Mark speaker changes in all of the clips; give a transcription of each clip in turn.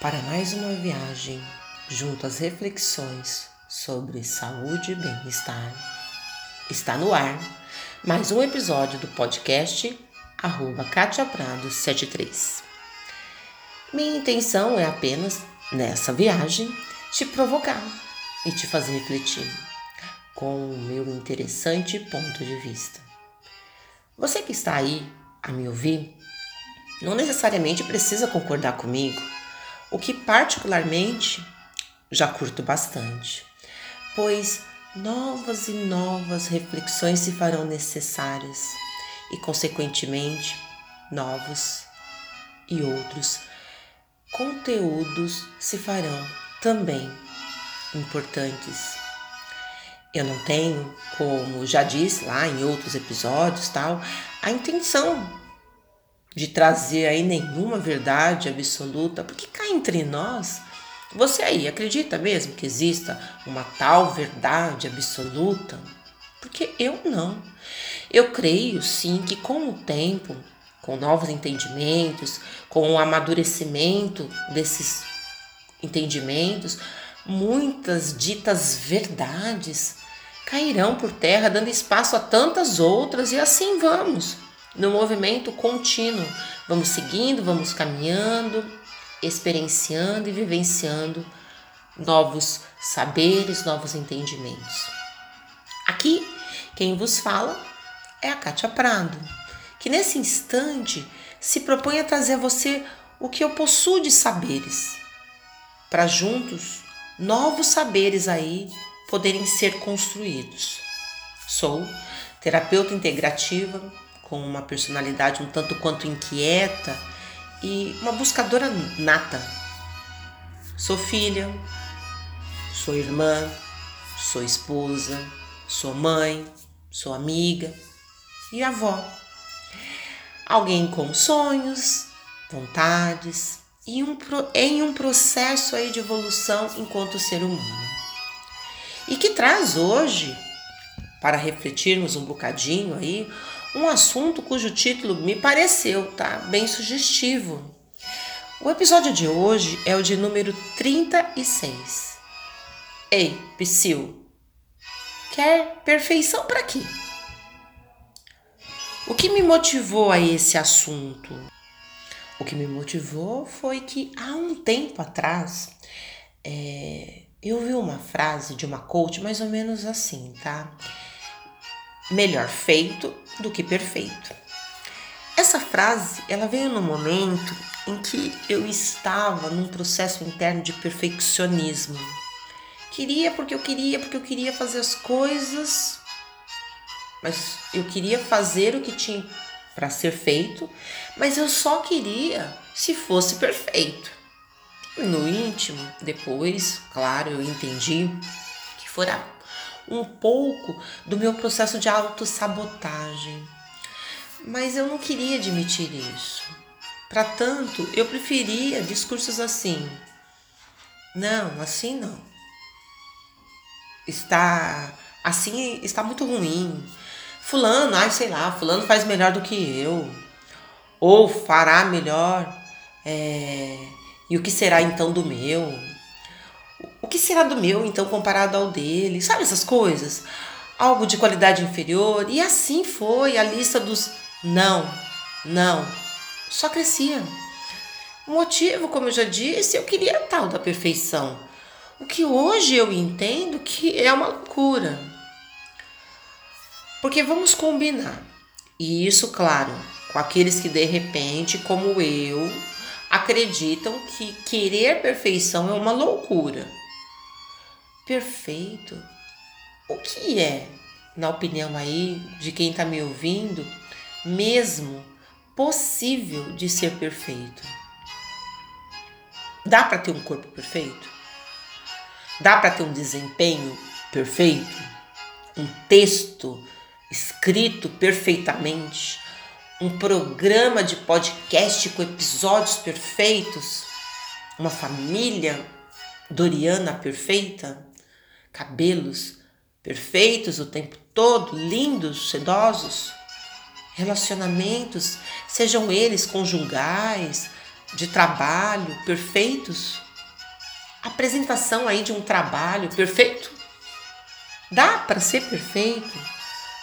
Speaker 1: para mais uma viagem junto às reflexões sobre saúde e bem-estar. Está no ar mais um episódio do podcast arroba Katia Prado 73. Minha intenção é apenas, nessa viagem, te provocar e te fazer refletir com o meu interessante ponto de vista. Você que está aí a me ouvir, não necessariamente precisa concordar comigo, o que particularmente já curto bastante, pois novas e novas reflexões se farão necessárias e, consequentemente, novos e outros conteúdos se farão também importantes. Eu não tenho, como já disse lá em outros episódios, tal, a intenção de trazer aí nenhuma verdade absoluta, porque cá entre nós, você aí acredita mesmo que exista uma tal verdade absoluta? Porque eu não. Eu creio sim que com o tempo, com novos entendimentos, com o amadurecimento desses entendimentos, muitas ditas verdades cairão por terra, dando espaço a tantas outras, e assim vamos, no movimento contínuo. Vamos seguindo, vamos caminhando, experienciando e vivenciando novos saberes, novos entendimentos. Aqui, quem vos fala é a Kátia Prado, que nesse instante se propõe a trazer a você o que eu possuo de saberes, para juntos novos saberes aí poderem ser construídos. Sou terapeuta integrativa com uma personalidade um tanto quanto inquieta e uma buscadora nata. Sou filha, sou irmã, sou esposa, sou mãe, sou amiga e avó. Alguém com sonhos, vontades e um, em um processo aí de evolução enquanto ser humano. E que traz hoje, para refletirmos um bocadinho aí, um assunto cujo título me pareceu, tá? Bem sugestivo. O episódio de hoje é o de número 36. Ei, Psyu, quer perfeição para quê? O que me motivou a esse assunto? O que me motivou foi que há um tempo atrás é, eu vi uma frase de uma coach mais ou menos assim, tá? Melhor feito do que perfeito. Essa frase, ela veio no momento em que eu estava num processo interno de perfeccionismo. Queria porque eu queria, porque eu queria fazer as coisas, mas eu queria fazer o que tinha para ser feito, mas eu só queria se fosse perfeito. No íntimo, depois, claro, eu entendi que fora um pouco do meu processo de autossabotagem. Mas eu não queria admitir isso. Para tanto, eu preferia discursos assim. Não, assim não. Está assim, está muito ruim. Fulano, ai, sei lá, fulano faz melhor do que eu. Ou fará melhor. É, e o que será então do meu? O que será do meu então comparado ao dele? Sabe essas coisas? Algo de qualidade inferior. E assim foi a lista dos não, não. Só crescia. O motivo, como eu já disse, eu queria tal da perfeição. O que hoje eu entendo que é uma loucura. Porque vamos combinar. E isso, claro, com aqueles que de repente, como eu, acreditam que querer perfeição é uma loucura. Perfeito? O que é, na opinião aí de quem está me ouvindo, mesmo possível de ser perfeito? Dá para ter um corpo perfeito? Dá para ter um desempenho perfeito? Um texto escrito perfeitamente? um programa de podcast com episódios perfeitos, uma família doriana perfeita, cabelos perfeitos o tempo todo, lindos, sedosos, relacionamentos, sejam eles conjugais, de trabalho perfeitos? Apresentação aí de um trabalho perfeito? Dá para ser perfeito?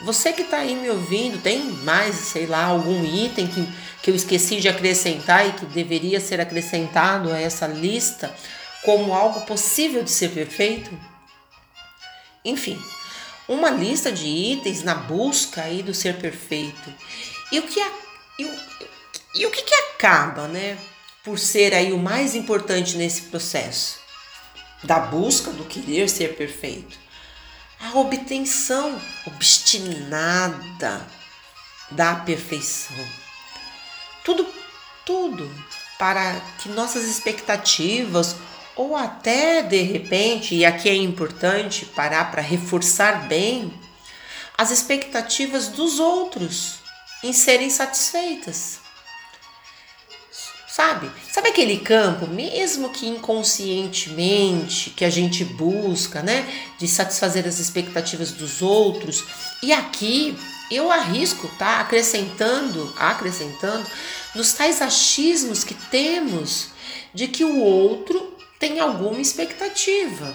Speaker 1: Você que está aí me ouvindo, tem mais, sei lá, algum item que, que eu esqueci de acrescentar e que deveria ser acrescentado a essa lista como algo possível de ser perfeito? Enfim, uma lista de itens na busca aí do ser perfeito. E o que, a, e o, e o que, que acaba, né, por ser aí o mais importante nesse processo da busca do querer ser perfeito? A obtenção obstinada da perfeição. Tudo, tudo para que nossas expectativas ou até de repente, e aqui é importante parar para reforçar bem, as expectativas dos outros em serem satisfeitas. Sabe? Sabe aquele campo, mesmo que inconscientemente, que a gente busca, né, de satisfazer as expectativas dos outros? E aqui eu arrisco, tá, acrescentando, acrescentando nos tais achismos que temos de que o outro tem alguma expectativa.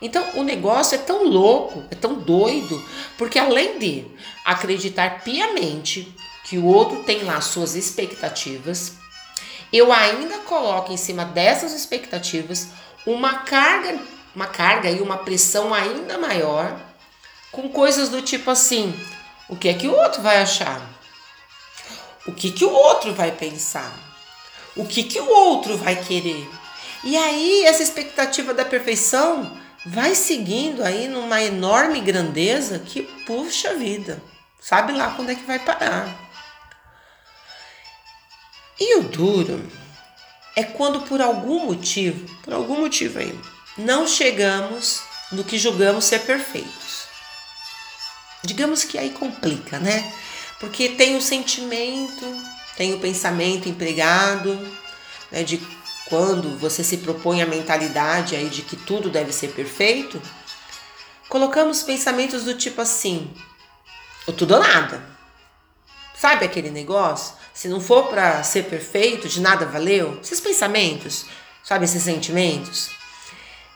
Speaker 1: Então o negócio é tão louco, é tão doido, porque além de acreditar piamente que o outro tem lá suas expectativas, eu ainda coloco em cima dessas expectativas uma carga, uma carga e uma pressão ainda maior com coisas do tipo assim: o que é que o outro vai achar? O que que o outro vai pensar? O que que o outro vai querer? E aí essa expectativa da perfeição vai seguindo aí numa enorme grandeza que puxa vida. Sabe lá quando é que vai parar. E o duro é quando por algum motivo, por algum motivo aí, não chegamos no que julgamos ser perfeitos. Digamos que aí complica, né? Porque tem o sentimento, tem o pensamento empregado, né, de quando você se propõe a mentalidade aí de que tudo deve ser perfeito, colocamos pensamentos do tipo assim: o tudo ou nada. Sabe aquele negócio? Se não for para ser perfeito, de nada valeu? Esses pensamentos, sabe esses sentimentos?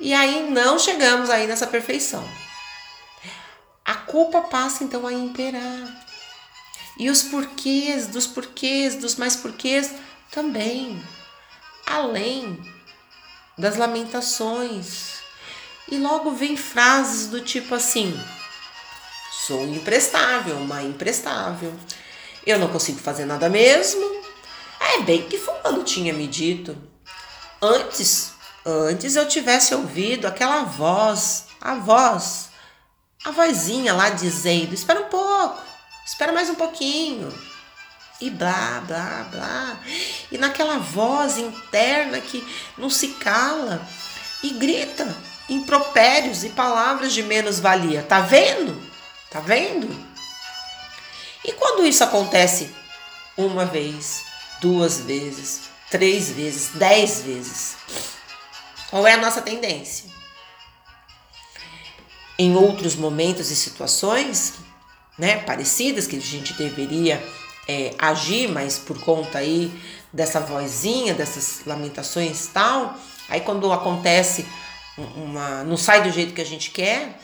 Speaker 1: E aí não chegamos aí nessa perfeição. A culpa passa então a imperar. E os porquês, dos porquês, dos mais porquês também além das lamentações. E logo vem frases do tipo assim: sou imprestável, uma imprestável. Eu não consigo fazer nada mesmo. É bem que fulano tinha me dito. Antes, antes eu tivesse ouvido aquela voz, a voz, a vozinha lá dizendo: espera um pouco, espera mais um pouquinho e blá, blá, blá. E naquela voz interna que não se cala e grita impropérios e palavras de menos-valia. Tá vendo? Tá vendo? E quando isso acontece uma vez, duas vezes, três vezes, dez vezes, qual é a nossa tendência? Em outros momentos e situações, né, parecidas que a gente deveria é, agir, mas por conta aí dessa vozinha, dessas lamentações e tal, aí quando acontece uma, não sai do jeito que a gente quer,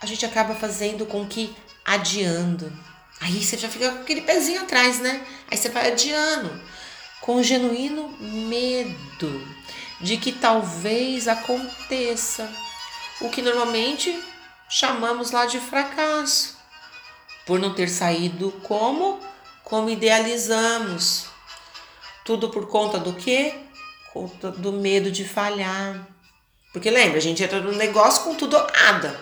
Speaker 1: a gente acaba fazendo com que adiando. Aí você já fica com aquele pezinho atrás, né? Aí você vai adiando com o genuíno medo de que talvez aconteça o que normalmente chamamos lá de fracasso por não ter saído como como idealizamos. Tudo por conta do quê? Conta do medo de falhar. Porque lembra, a gente entra no negócio com tudo nada.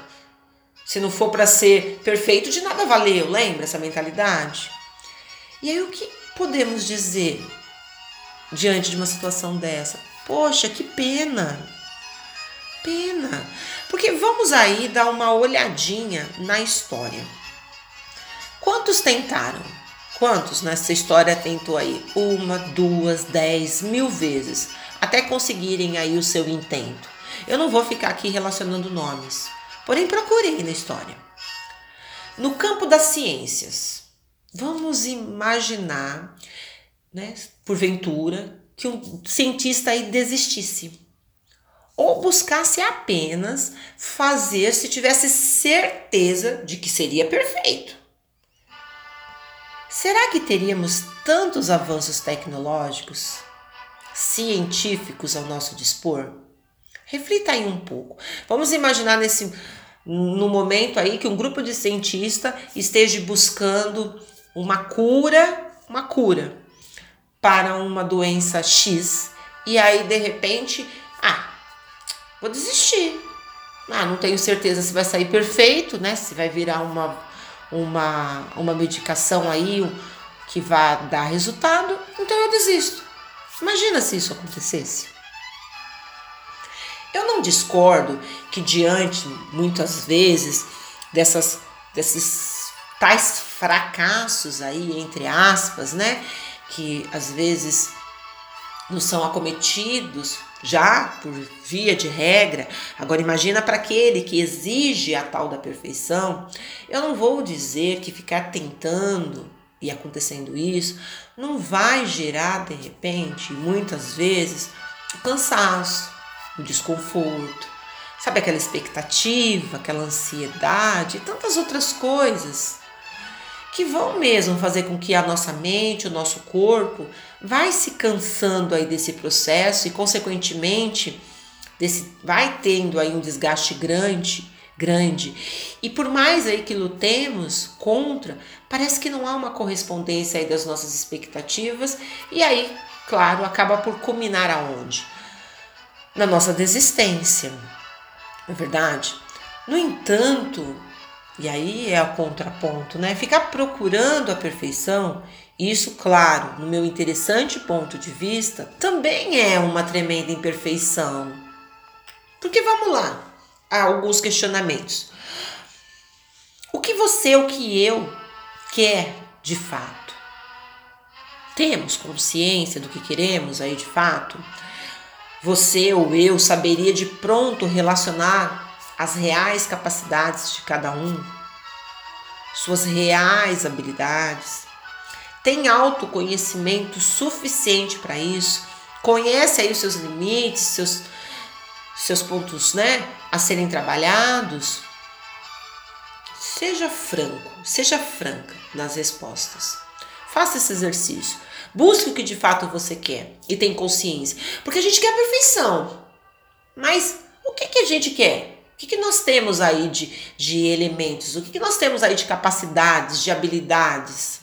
Speaker 1: Se não for para ser perfeito, de nada valeu, lembra essa mentalidade? E aí o que podemos dizer diante de uma situação dessa? Poxa, que pena. Pena. Porque vamos aí dar uma olhadinha na história. Quantos tentaram? Quantos nessa história tentou aí? Uma, duas, dez, mil vezes, até conseguirem aí o seu intento. Eu não vou ficar aqui relacionando nomes, porém procurei na história. No campo das ciências, vamos imaginar né, porventura, que um cientista aí desistisse ou buscasse apenas fazer se tivesse certeza de que seria perfeito. Será que teríamos tantos avanços tecnológicos, científicos ao nosso dispor? Reflita aí um pouco. Vamos imaginar nesse no momento aí que um grupo de cientistas esteja buscando uma cura, uma cura para uma doença X e aí de repente, ah, vou desistir. Ah, não tenho certeza se vai sair perfeito, né? Se vai virar uma, uma, uma medicação aí que vai dar resultado, então eu desisto. Imagina se isso acontecesse. Eu não discordo que diante, muitas vezes, dessas, desses tais fracassos aí, entre aspas, né? Que às vezes não são acometidos já por via de regra. Agora imagina para aquele que exige a tal da perfeição. Eu não vou dizer que ficar tentando e acontecendo isso não vai gerar de repente, muitas vezes, o cansaço, o desconforto. Sabe aquela expectativa, aquela ansiedade e tantas outras coisas que vão mesmo fazer com que a nossa mente, o nosso corpo, vai se cansando aí desse processo e consequentemente desse vai tendo aí um desgaste grande, grande. E por mais aí que lutemos contra, parece que não há uma correspondência aí das nossas expectativas e aí, claro, acaba por culminar aonde? Na nossa desistência. Não é verdade? No entanto, e aí é o contraponto, né? Ficar procurando a perfeição, isso, claro, no meu interessante ponto de vista, também é uma tremenda imperfeição. Porque vamos lá, há alguns questionamentos. O que você, o que eu quer de fato? Temos consciência do que queremos aí de fato? Você ou eu saberia de pronto relacionar as reais capacidades de cada um, suas reais habilidades, tem autoconhecimento suficiente para isso, conhece aí os seus limites, seus, seus pontos né, a serem trabalhados. Seja franco, seja franca nas respostas. Faça esse exercício. Busque o que de fato você quer e tem consciência. Porque a gente quer perfeição. Mas o que, que a gente quer? O que, que nós temos aí de, de elementos? O que, que nós temos aí de capacidades, de habilidades?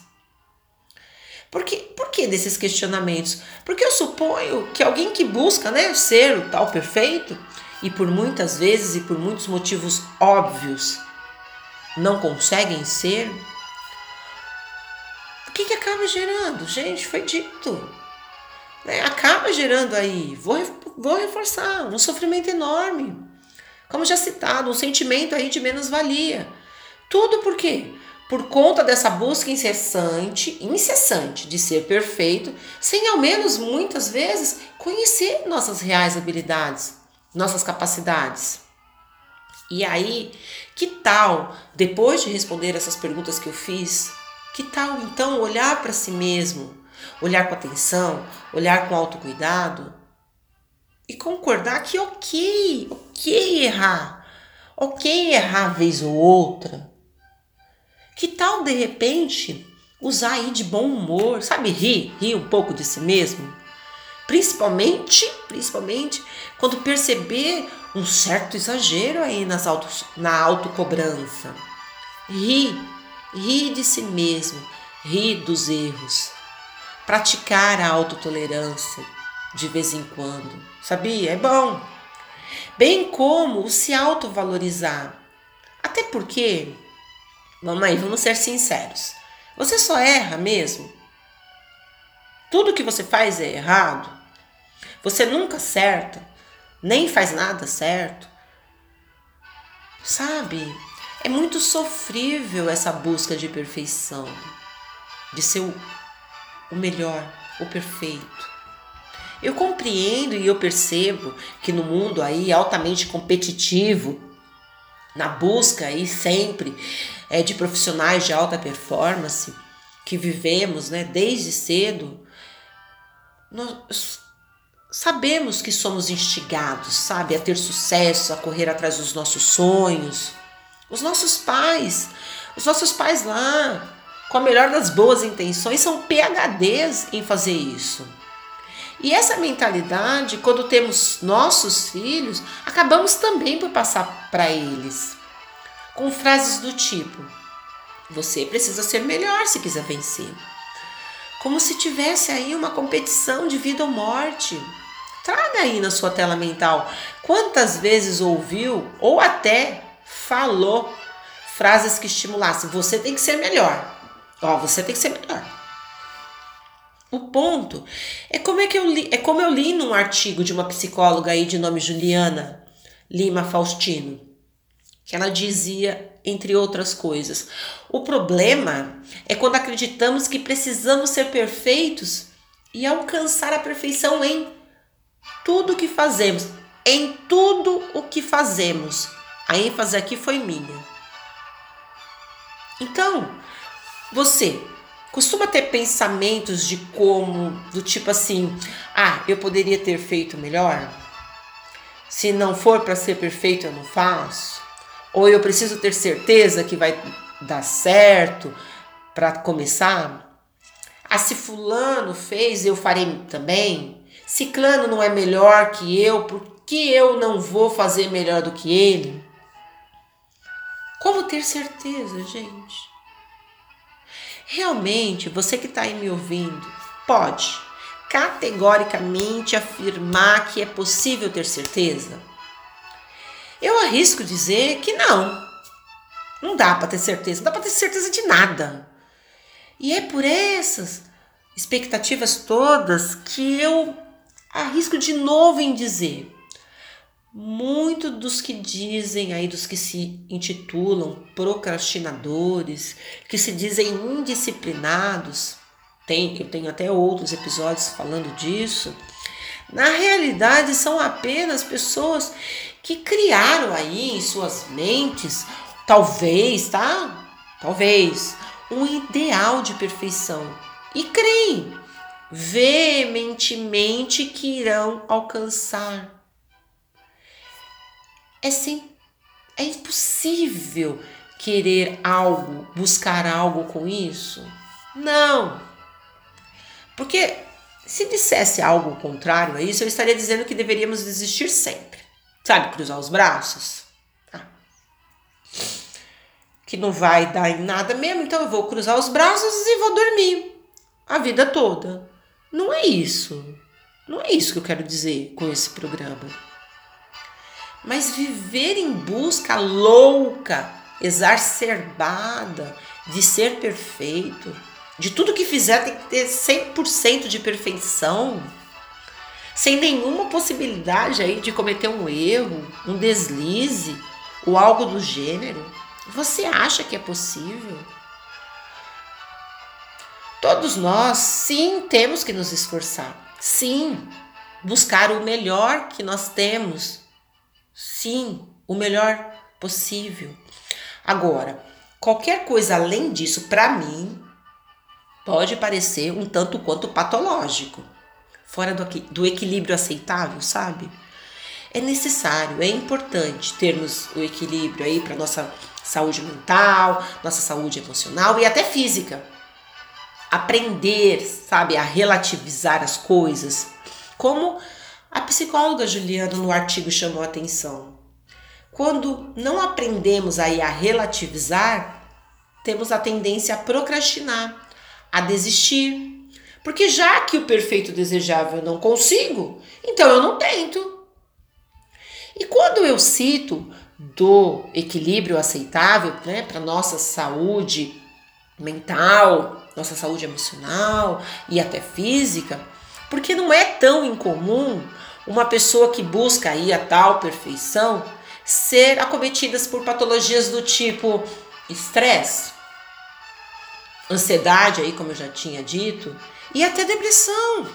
Speaker 1: Por que, por que desses questionamentos? Porque eu suponho que alguém que busca né, ser o tal perfeito, e por muitas vezes e por muitos motivos óbvios não conseguem ser, o que, que acaba gerando? Gente, foi dito. Né? Acaba gerando aí, vou, vou reforçar, um sofrimento enorme como já citado, um sentimento aí de menos-valia. Tudo por quê? Por conta dessa busca incessante, incessante de ser perfeito, sem ao menos muitas vezes conhecer nossas reais habilidades, nossas capacidades. E aí, que tal, depois de responder essas perguntas que eu fiz, que tal então olhar para si mesmo, olhar com atenção, olhar com autocuidado e concordar que ok, ok errar, ok errar vez ou outra. Que tal de repente usar aí de bom humor, sabe, rir, rir um pouco de si mesmo? Principalmente, principalmente quando perceber um certo exagero aí nas autos, na autocobrança. Rir, rir de si mesmo, rir dos erros. Praticar a autotolerância, de vez em quando, sabia? É bom. Bem como o se autovalorizar. Até porque, mamãe, vamos ser sinceros, você só erra mesmo. Tudo que você faz é errado. Você nunca acerta, nem faz nada certo. Sabe? É muito sofrível essa busca de perfeição, de ser o melhor, o perfeito. Eu compreendo e eu percebo que no mundo aí altamente competitivo, na busca aí sempre é, de profissionais de alta performance, que vivemos né, desde cedo, nós sabemos que somos instigados, sabe, a ter sucesso, a correr atrás dos nossos sonhos. Os nossos pais, os nossos pais lá, com a melhor das boas intenções, são PHDs em fazer isso. E essa mentalidade, quando temos nossos filhos, acabamos também por passar para eles. Com frases do tipo: Você precisa ser melhor se quiser vencer. Como se tivesse aí uma competição de vida ou morte. Traga aí na sua tela mental quantas vezes ouviu ou até falou frases que estimulassem: Você tem que ser melhor. Ó, você tem que ser melhor. O ponto é como é que eu li, é como eu li num artigo de uma psicóloga aí de nome Juliana Lima Faustino, que ela dizia entre outras coisas: o problema é quando acreditamos que precisamos ser perfeitos e alcançar a perfeição em tudo que fazemos, em tudo o que fazemos. A ênfase aqui foi minha. Então, você costuma ter pensamentos de como, do tipo assim, ah, eu poderia ter feito melhor? Se não for para ser perfeito, eu não faço? Ou eu preciso ter certeza que vai dar certo para começar? Ah, se fulano fez, eu farei também? Ciclano não é melhor que eu, por que eu não vou fazer melhor do que ele? Como ter certeza, gente? Realmente, você que está aí me ouvindo, pode categoricamente afirmar que é possível ter certeza? Eu arrisco dizer que não. Não dá para ter certeza, não dá para ter certeza de nada. E é por essas expectativas todas que eu arrisco de novo em dizer muito dos que dizem aí, dos que se intitulam procrastinadores, que se dizem indisciplinados, tem, eu tenho até outros episódios falando disso, na realidade são apenas pessoas que criaram aí em suas mentes, talvez, tá? Talvez, um ideal de perfeição e creem veementemente que irão alcançar é sim, é impossível querer algo, buscar algo com isso? Não. Porque se dissesse algo contrário a isso, eu estaria dizendo que deveríamos desistir sempre. Sabe, cruzar os braços? Ah. Que não vai dar em nada mesmo, então eu vou cruzar os braços e vou dormir a vida toda. Não é isso. Não é isso que eu quero dizer com esse programa mas viver em busca louca, exacerbada de ser perfeito, de tudo que fizer tem que ter 100% de perfeição, sem nenhuma possibilidade aí de cometer um erro, um deslize ou algo do gênero. Você acha que é possível? Todos nós, sim, temos que nos esforçar. Sim, buscar o melhor que nós temos Sim, o melhor possível. Agora, qualquer coisa além disso, para mim, pode parecer um tanto quanto patológico, fora do, do equilíbrio aceitável, sabe? É necessário, é importante termos o equilíbrio aí para nossa saúde mental, nossa saúde emocional e até física. Aprender, sabe, a relativizar as coisas, como a psicóloga Juliana no artigo chamou atenção. Quando não aprendemos aí a relativizar, temos a tendência a procrastinar, a desistir. Porque já que o perfeito desejável eu não consigo, então eu não tento. E quando eu cito do equilíbrio aceitável né, para nossa saúde mental, nossa saúde emocional e até física, porque não é tão incomum uma pessoa que busca aí a tal perfeição ser acometidas por patologias do tipo estresse, ansiedade aí, como eu já tinha dito, e até depressão.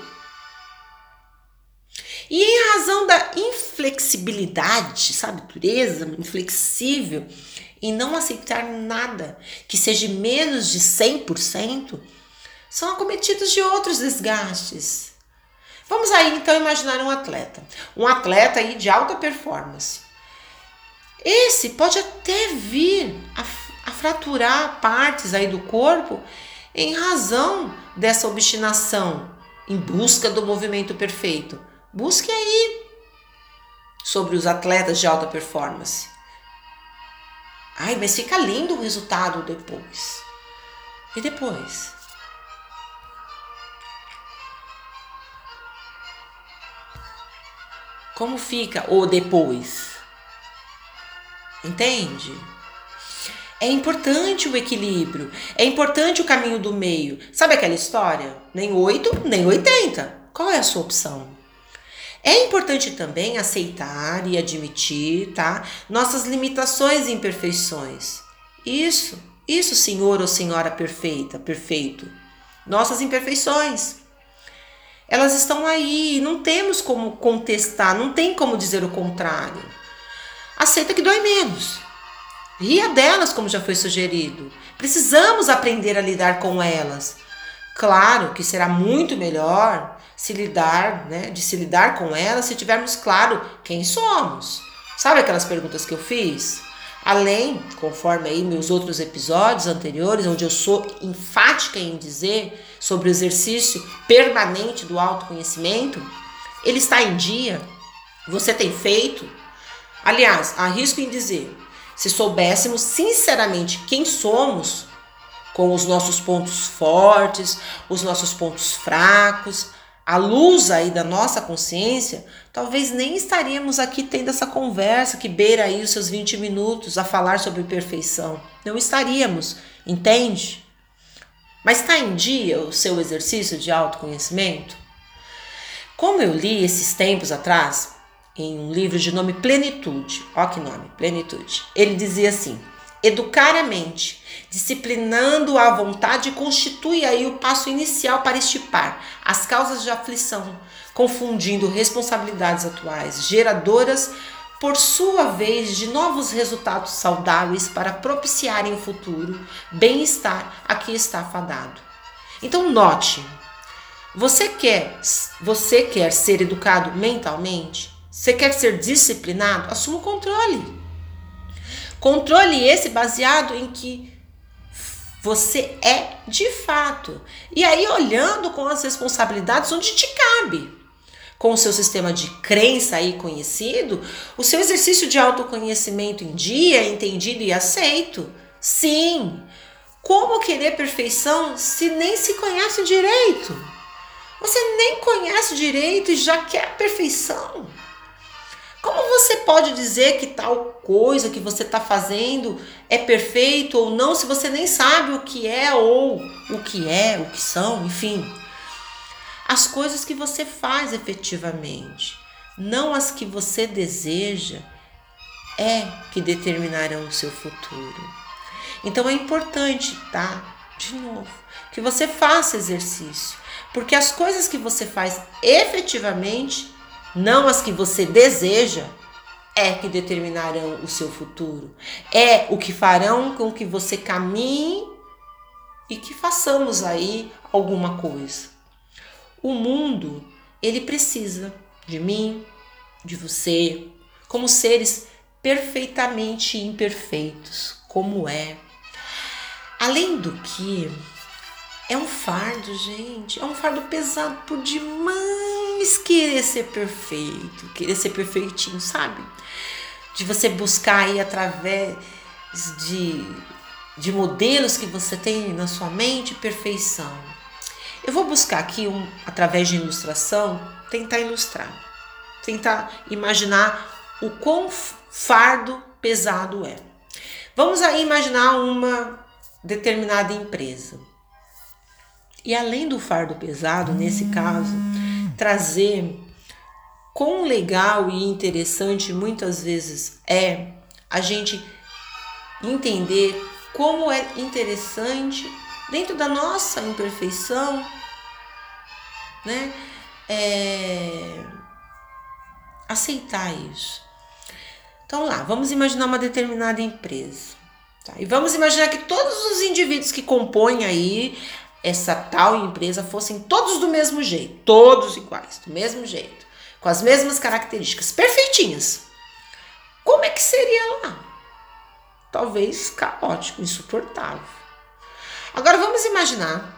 Speaker 1: E em razão da inflexibilidade, sabe, dureza, inflexível, em não aceitar nada que seja menos de 100%, são acometidos de outros desgastes, Vamos aí então imaginar um atleta, um atleta aí de alta performance. Esse pode até vir a, a fraturar partes aí do corpo em razão dessa obstinação em busca do movimento perfeito. Busque aí sobre os atletas de alta performance. Ai, mas fica lindo o resultado depois. E depois? Como fica o depois? Entende? É importante o equilíbrio, é importante o caminho do meio. Sabe aquela história? Nem 8, nem 80. Qual é a sua opção? É importante também aceitar e admitir, tá? Nossas limitações e imperfeições. Isso, isso, senhor ou senhora perfeita, perfeito. Nossas imperfeições. Elas estão aí, não temos como contestar, não tem como dizer o contrário. Aceita que dói menos. Ria delas, como já foi sugerido. Precisamos aprender a lidar com elas. Claro que será muito melhor se lidar, né, de se lidar com elas se tivermos claro quem somos. Sabe aquelas perguntas que eu fiz? Além, conforme aí meus outros episódios anteriores, onde eu sou enfática em dizer sobre o exercício permanente do autoconhecimento, ele está em dia? Você tem feito? Aliás, arrisco em dizer, se soubéssemos sinceramente quem somos, com os nossos pontos fortes, os nossos pontos fracos, a luz aí da nossa consciência, talvez nem estaríamos aqui tendo essa conversa que beira aí os seus 20 minutos a falar sobre perfeição. Não estaríamos, entende? Mas está em dia o seu exercício de autoconhecimento? Como eu li esses tempos atrás, em um livro de nome Plenitude, ó que nome, Plenitude, ele dizia assim: educar a mente disciplinando a vontade, constitui aí o passo inicial para estipar as causas de aflição, confundindo responsabilidades atuais, geradoras, por sua vez, de novos resultados saudáveis para propiciarem o futuro bem-estar a que está fadado. Então, note, você quer, você quer ser educado mentalmente? Você quer ser disciplinado? Assuma o controle. Controle esse baseado em que você é de fato. E aí, olhando com as responsabilidades onde te cabe. Com o seu sistema de crença aí conhecido, o seu exercício de autoconhecimento em dia, entendido e aceito. Sim. Como querer perfeição se nem se conhece direito? Você nem conhece direito e já quer perfeição. Como você pode dizer que tal coisa que você está fazendo é perfeito ou não se você nem sabe o que é ou o que é, o que são, enfim? As coisas que você faz efetivamente, não as que você deseja, é que determinarão o seu futuro. Então é importante, tá? De novo, que você faça exercício, porque as coisas que você faz efetivamente não as que você deseja, é que determinarão o seu futuro. É o que farão com que você caminhe e que façamos aí alguma coisa. O mundo, ele precisa de mim, de você, como seres perfeitamente imperfeitos, como é. Além do que, é um fardo, gente. É um fardo pesado por demais querer ser perfeito, querer ser perfeitinho, sabe? De você buscar aí através de, de modelos que você tem na sua mente perfeição. Eu vou buscar aqui, um, através de ilustração, tentar ilustrar, tentar imaginar o quão fardo pesado é. Vamos aí imaginar uma determinada empresa. E além do fardo pesado, nesse caso, trazer quão legal e interessante muitas vezes é a gente entender como é interessante dentro da nossa imperfeição, né? É, aceitar isso. Então lá, vamos imaginar uma determinada empresa. Tá? E vamos imaginar que todos os indivíduos que compõem aí essa tal empresa fossem todos do mesmo jeito, todos iguais, do mesmo jeito, com as mesmas características, perfeitinhas. Como é que seria lá? Talvez caótico, insuportável. Agora vamos imaginar,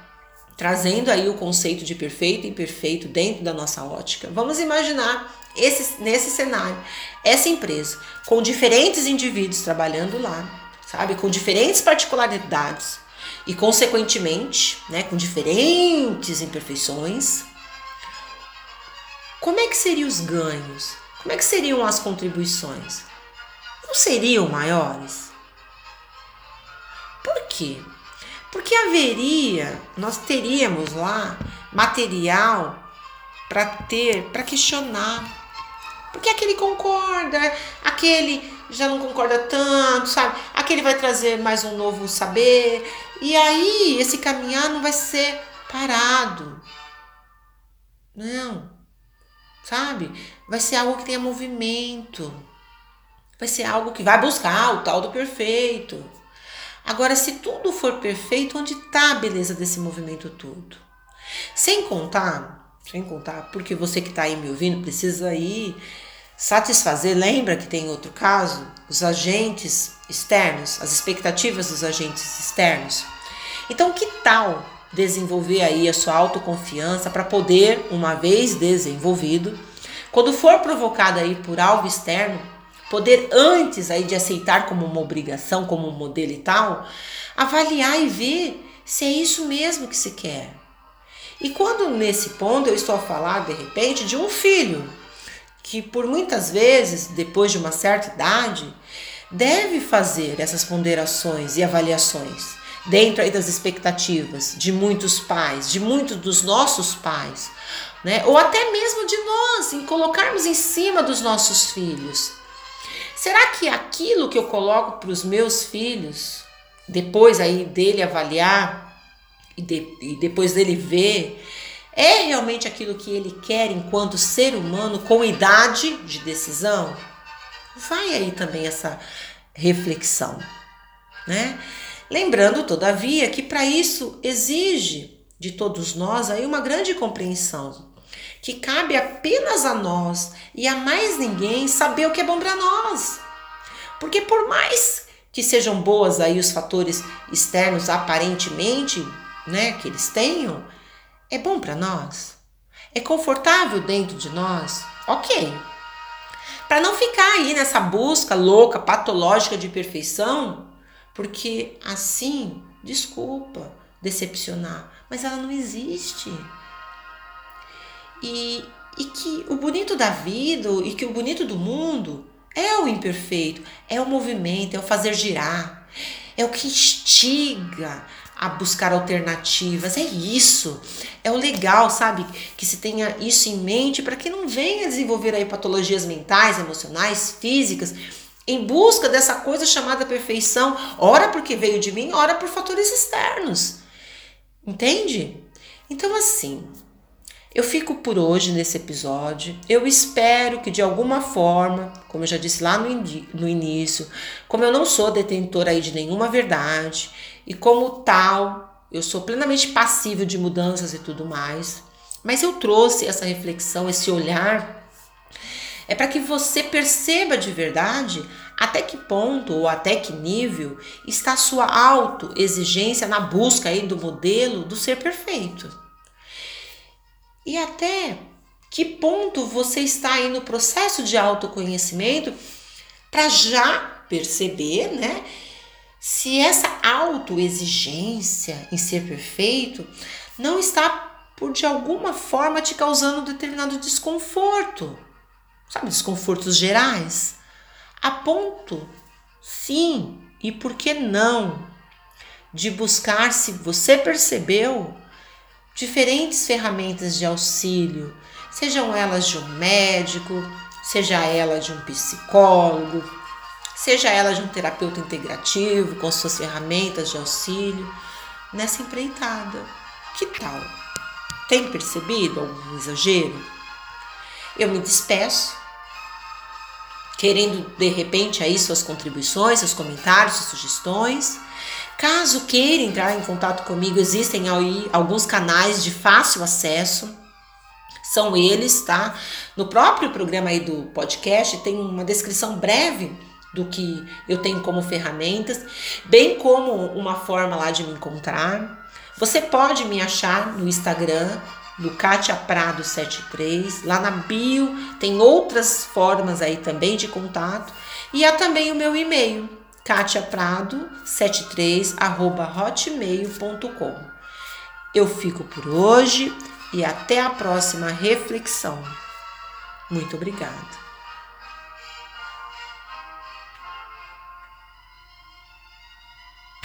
Speaker 1: trazendo aí o conceito de perfeito e imperfeito dentro da nossa ótica, vamos imaginar esse, nesse cenário, essa empresa com diferentes indivíduos trabalhando lá, sabe, com diferentes particularidades, e, consequentemente, né, com diferentes imperfeições, como é que seriam os ganhos? Como é que seriam as contribuições? Não seriam maiores? Por quê? Porque haveria, nós teríamos lá material para ter, para questionar. Porque aquele concorda, aquele já não concorda tanto, sabe? Aquele vai trazer mais um novo saber. E aí, esse caminhar não vai ser parado. Não. Sabe? Vai ser algo que tenha movimento. Vai ser algo que vai buscar o tal do perfeito. Agora, se tudo for perfeito, onde está a beleza desse movimento todo? Sem contar, sem contar, porque você que está aí me ouvindo precisa ir satisfazer. Lembra que tem outro caso? Os agentes externos, as expectativas dos agentes externos. Então, que tal desenvolver aí a sua autoconfiança para poder, uma vez desenvolvido, quando for provocado aí por algo externo, poder antes aí de aceitar como uma obrigação, como um modelo e tal, avaliar e ver se é isso mesmo que se quer. E quando nesse ponto eu estou a falar de repente de um filho que por muitas vezes, depois de uma certa idade, deve fazer essas ponderações e avaliações dentro aí das expectativas de muitos pais, de muitos dos nossos pais, né? Ou até mesmo de nós, em colocarmos em cima dos nossos filhos. Será que aquilo que eu coloco para os meus filhos, depois aí dele avaliar e, de, e depois dele ver, é realmente aquilo que ele quer enquanto ser humano com idade de decisão? Vai aí também essa reflexão, né? Lembrando, todavia, que para isso exige de todos nós aí uma grande compreensão, que cabe apenas a nós e a mais ninguém saber o que é bom para nós. Porque por mais que sejam boas aí os fatores externos aparentemente, né, que eles tenham, é bom para nós? É confortável dentro de nós? OK. Para não ficar aí nessa busca louca, patológica de perfeição, porque assim, desculpa decepcionar, mas ela não existe. E, e que o bonito da vida e que o bonito do mundo é o imperfeito, é o movimento, é o fazer girar, é o que instiga a buscar alternativas. É isso. É o legal, sabe? Que se tenha isso em mente para que não venha desenvolver aí patologias mentais, emocionais, físicas em busca dessa coisa chamada perfeição, ora porque veio de mim, ora por fatores externos. Entende? Então, assim, eu fico por hoje nesse episódio. Eu espero que de alguma forma, como eu já disse lá no, no início, como eu não sou detentora aí de nenhuma verdade e como tal, eu sou plenamente passível de mudanças e tudo mais, mas eu trouxe essa reflexão, esse olhar é para que você perceba de verdade até que ponto ou até que nível está a sua autoexigência na busca aí do modelo do ser perfeito. E até que ponto você está aí no processo de autoconhecimento para já perceber, né, se essa autoexigência em ser perfeito não está por de alguma forma te causando determinado desconforto? Sabe, desconfortos gerais, a ponto, sim, e por que não, de buscar, se você percebeu, diferentes ferramentas de auxílio, sejam elas de um médico, seja ela de um psicólogo, seja ela de um terapeuta integrativo com suas ferramentas de auxílio nessa empreitada. Que tal? Tem percebido algum exagero? Eu me despeço querendo de repente aí suas contribuições, seus comentários, suas sugestões. Caso queira entrar em contato comigo, existem alguns canais de fácil acesso. São eles, tá? No próprio programa aí do podcast tem uma descrição breve do que eu tenho como ferramentas, bem como uma forma lá de me encontrar. Você pode me achar no Instagram, do Kátia Prado 73. Lá na bio tem outras formas aí também de contato. E há também o meu e-mail, katiaprado73@hotmail.com. Eu fico por hoje e até a próxima reflexão. Muito obrigada.